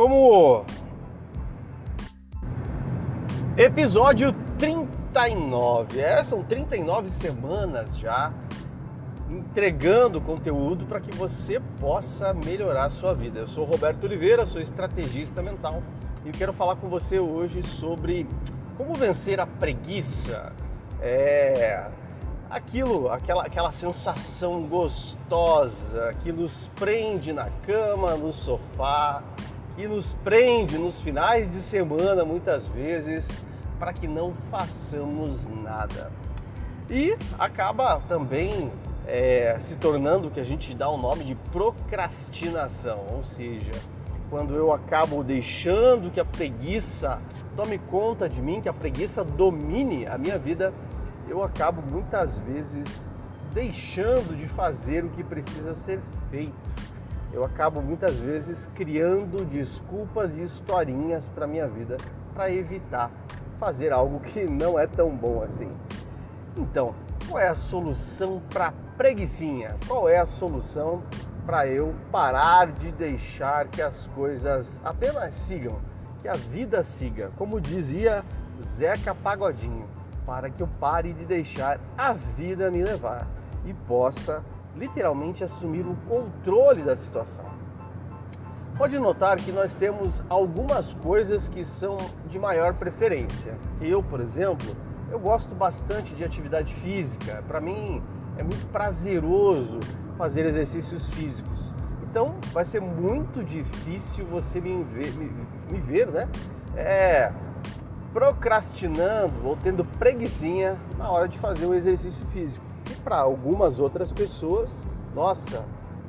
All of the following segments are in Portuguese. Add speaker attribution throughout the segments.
Speaker 1: como episódio 39. É, são 39 semanas já entregando conteúdo para que você possa melhorar a sua vida. Eu sou Roberto Oliveira, sou estrategista mental e quero falar com você hoje sobre como vencer a preguiça. É aquilo, aquela, aquela sensação gostosa que nos prende na cama, no sofá, que nos prende nos finais de semana muitas vezes para que não façamos nada. E acaba também é, se tornando o que a gente dá o nome de procrastinação, ou seja, quando eu acabo deixando que a preguiça tome conta de mim, que a preguiça domine a minha vida, eu acabo muitas vezes deixando de fazer o que precisa ser feito. Eu acabo muitas vezes criando desculpas e historinhas para minha vida para evitar fazer algo que não é tão bom assim. Então, qual é a solução para preguiçinha? Qual é a solução para eu parar de deixar que as coisas apenas sigam, que a vida siga? Como dizia Zeca Pagodinho, para que eu pare de deixar a vida me levar e possa literalmente assumir o controle da situação. Pode notar que nós temos algumas coisas que são de maior preferência. Eu, por exemplo, eu gosto bastante de atividade física. Para mim é muito prazeroso fazer exercícios físicos. Então vai ser muito difícil você me ver, me, me ver né? É, procrastinando ou tendo preguiçinha na hora de fazer o exercício físico. Para algumas outras pessoas, nossa,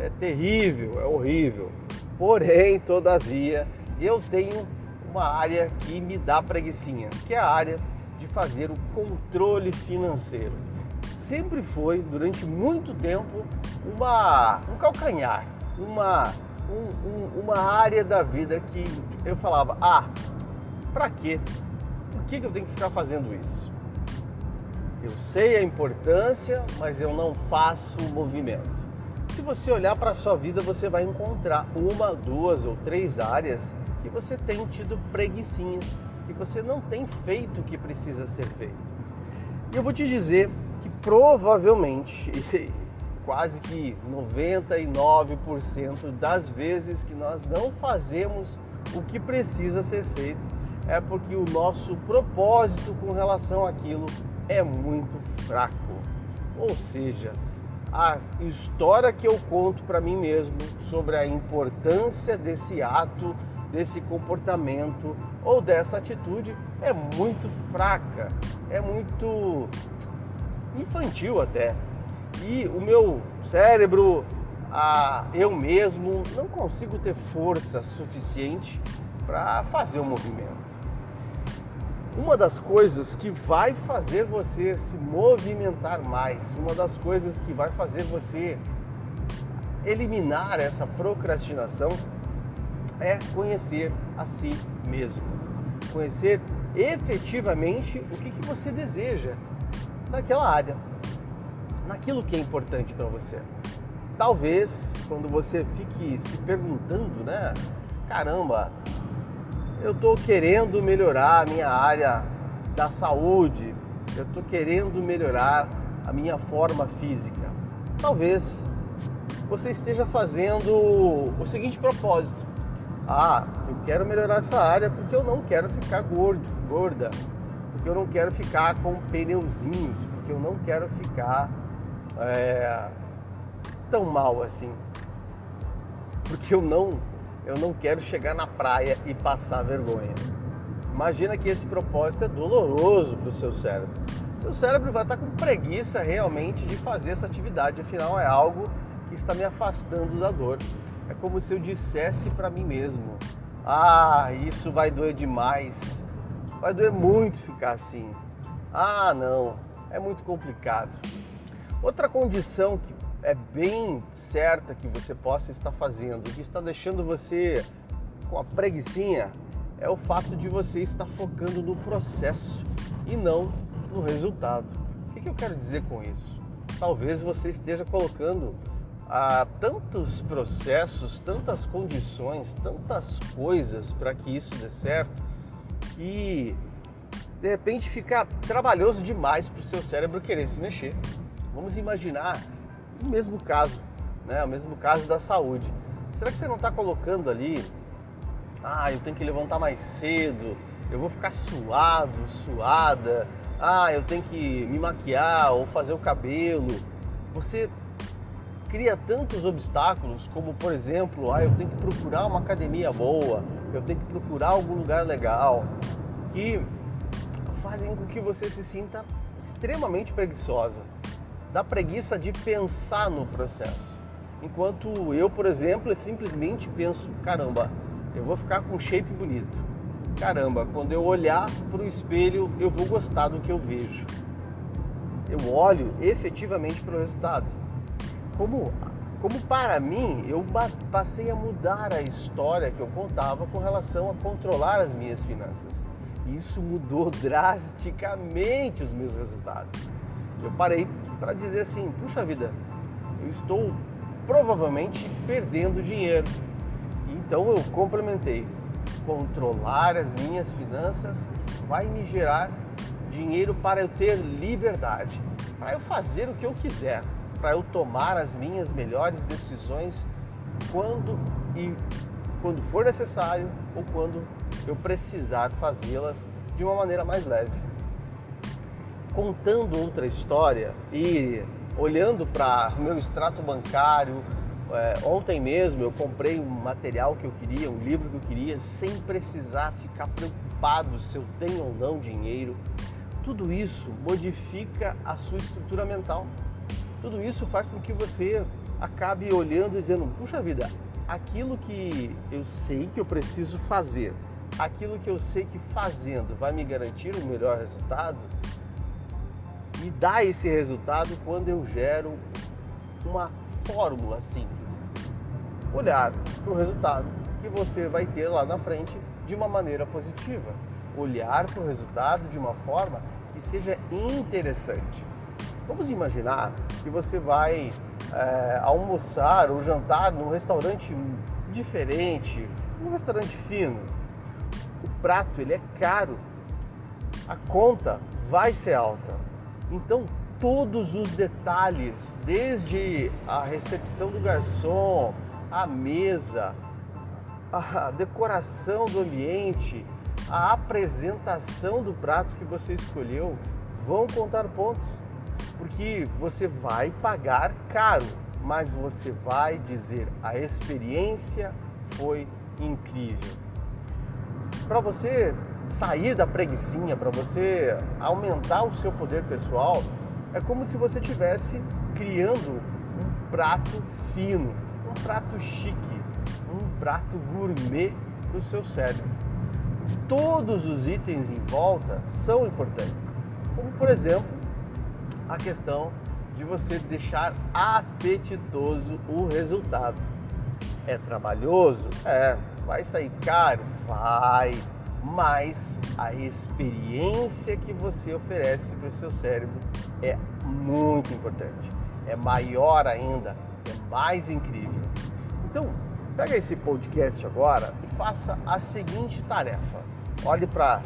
Speaker 1: é terrível, é horrível. Porém, todavia, eu tenho uma área que me dá preguiçinha, que é a área de fazer o controle financeiro. Sempre foi, durante muito tempo, uma, um calcanhar, uma, um, um, uma área da vida que eu falava: ah, para quê? Por que, que eu tenho que ficar fazendo isso? Eu sei a importância, mas eu não faço o movimento. Se você olhar para a sua vida, você vai encontrar uma, duas ou três áreas que você tem tido preguiçinha que você não tem feito o que precisa ser feito. E eu vou te dizer que provavelmente, quase que 99% das vezes que nós não fazemos o que precisa ser feito é porque o nosso propósito com relação àquilo é muito fraco. Ou seja, a história que eu conto para mim mesmo sobre a importância desse ato desse comportamento ou dessa atitude é muito fraca, é muito infantil até. E o meu cérebro, a, eu mesmo, não consigo ter força suficiente para fazer o movimento. Uma das coisas que vai fazer você se movimentar mais, uma das coisas que vai fazer você eliminar essa procrastinação é conhecer a si mesmo. Conhecer efetivamente o que, que você deseja naquela área, naquilo que é importante para você. Talvez quando você fique se perguntando, né? Caramba, eu estou querendo melhorar a minha área da saúde, eu estou querendo melhorar a minha forma física. Talvez você esteja fazendo o seguinte propósito: ah, eu quero melhorar essa área porque eu não quero ficar gordo, gorda, porque eu não quero ficar com pneuzinhos, porque eu não quero ficar é, tão mal assim, porque eu não, eu não quero chegar na praia e passar vergonha. Imagina que esse propósito é doloroso para o seu cérebro. Seu cérebro vai estar com preguiça realmente de fazer essa atividade, afinal é algo que está me afastando da dor. É como se eu dissesse para mim mesmo: ah, isso vai doer demais, vai doer muito ficar assim. Ah, não, é muito complicado. Outra condição que é bem certa que você possa estar fazendo, que está deixando você com a preguiçinha, é o fato de você estar focando no processo e não no resultado. O que eu quero dizer com isso? Talvez você esteja colocando há tantos processos, tantas condições, tantas coisas para que isso dê certo que de repente fica trabalhoso demais para o seu cérebro querer se mexer. Vamos imaginar o mesmo caso, né? O mesmo caso da saúde. Será que você não está colocando ali? Ah, eu tenho que levantar mais cedo. Eu vou ficar suado, suada. Ah, eu tenho que me maquiar ou fazer o cabelo. Você cria tantos obstáculos, como por exemplo, ah, eu tenho que procurar uma academia boa, eu tenho que procurar algum lugar legal, que fazem com que você se sinta extremamente preguiçosa. Da preguiça de pensar no processo. Enquanto eu, por exemplo, simplesmente penso: caramba, eu vou ficar com um shape bonito. Caramba, quando eu olhar para o espelho, eu vou gostar do que eu vejo. Eu olho efetivamente para o resultado. Como, como para mim, eu passei a mudar a história que eu contava com relação a controlar as minhas finanças. Isso mudou drasticamente os meus resultados. Eu parei para dizer assim: puxa vida, eu estou provavelmente perdendo dinheiro. Então eu complementei: controlar as minhas finanças vai me gerar dinheiro para eu ter liberdade, para eu fazer o que eu quiser, para eu tomar as minhas melhores decisões quando e quando for necessário ou quando eu precisar fazê-las de uma maneira mais leve. Contando outra história e olhando para o meu extrato bancário, é, ontem mesmo eu comprei um material que eu queria, um livro que eu queria, sem precisar ficar preocupado se eu tenho ou não dinheiro. Tudo isso modifica a sua estrutura mental. Tudo isso faz com que você acabe olhando e dizendo: puxa vida, aquilo que eu sei que eu preciso fazer, aquilo que eu sei que fazendo vai me garantir um melhor resultado, e dá esse resultado quando eu gero uma fórmula simples. Olhar para o resultado que você vai ter lá na frente de uma maneira positiva. Olhar para o resultado de uma forma que seja interessante. Vamos imaginar que você vai é, almoçar ou jantar num restaurante diferente, um restaurante fino. O prato ele é caro, a conta vai ser alta. Então todos os detalhes, desde a recepção do garçom, a mesa, a decoração do ambiente, a apresentação do prato que você escolheu, vão contar pontos porque você vai pagar caro, mas você vai dizer a experiência foi incrível. Para você sair da preguiçinha, para você aumentar o seu poder pessoal, é como se você estivesse criando um prato fino, um prato chique, um prato gourmet para o seu cérebro. Todos os itens em volta são importantes, como por exemplo a questão de você deixar apetitoso o resultado. É trabalhoso? É. Vai sair caro? Vai. Mas a experiência que você oferece para o seu cérebro é muito importante. É maior ainda, é mais incrível. Então, pega esse podcast agora e faça a seguinte tarefa. Olhe para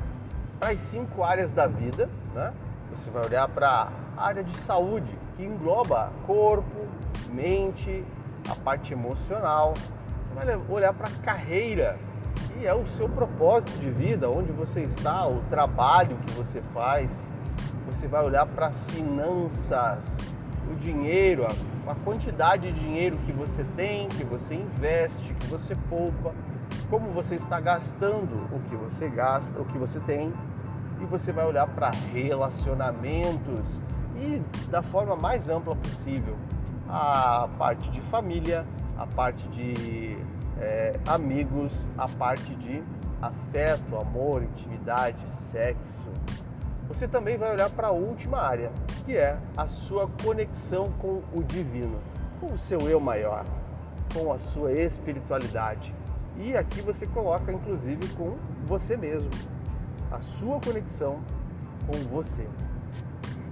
Speaker 1: as cinco áreas da vida, né? Você vai olhar para área de saúde, que engloba corpo, mente, a parte emocional. Você vai olhar para a carreira, que é o seu propósito de vida, onde você está, o trabalho que você faz. Você vai olhar para finanças, o dinheiro, a, a quantidade de dinheiro que você tem, que você investe, que você poupa, como você está gastando o que você gasta, o que você tem, e você vai olhar para relacionamentos, e da forma mais ampla possível a parte de família, a parte de é, amigos, a parte de afeto, amor, intimidade, sexo. Você também vai olhar para a última área, que é a sua conexão com o divino, com o seu eu maior, com a sua espiritualidade. E aqui você coloca inclusive com você mesmo, a sua conexão com você.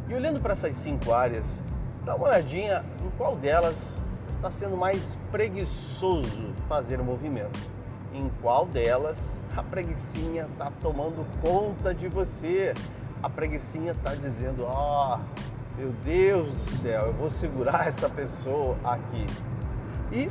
Speaker 1: E olhando para essas cinco áreas, dá uma olhadinha em qual delas está sendo mais preguiçoso fazer o movimento? Em qual delas a preguiçinha está tomando conta de você? A preguiçinha está dizendo: ó, oh, meu Deus do céu, eu vou segurar essa pessoa aqui. E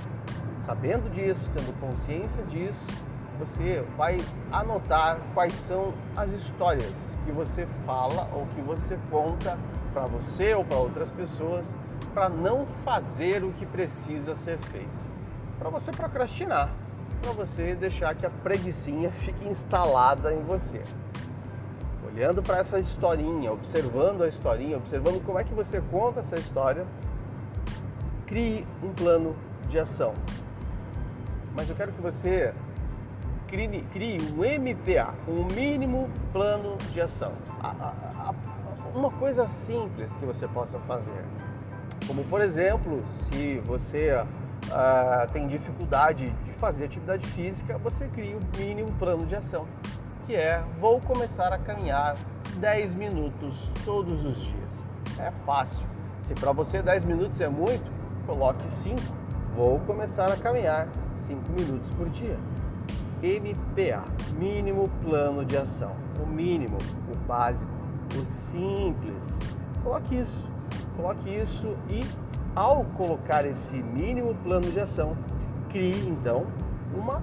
Speaker 1: sabendo disso, tendo consciência disso, você vai anotar quais são as histórias que você fala ou que você conta para você ou para outras pessoas para não fazer o que precisa ser feito. Para você procrastinar, para você deixar que a preguiçinha fique instalada em você. Olhando para essa historinha, observando a historinha, observando como é que você conta essa história, crie um plano de ação. Mas eu quero que você crie, crie um MPA, um mínimo plano de ação. A, a, a, uma coisa simples que você possa fazer. Como, por exemplo, se você uh, tem dificuldade de fazer atividade física, você cria o mínimo plano de ação, que é vou começar a caminhar 10 minutos todos os dias. É fácil. Se para você 10 minutos é muito, coloque 5. Vou começar a caminhar 5 minutos por dia. MPA, mínimo plano de ação. O mínimo, o básico, o simples. Coloque isso, coloque isso e ao colocar esse mínimo plano de ação, crie então uma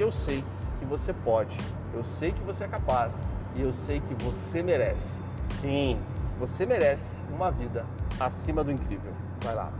Speaker 1: porque eu sei que você pode, eu sei que você é capaz e eu sei que você merece. Sim, você merece uma vida acima do incrível. Vai lá.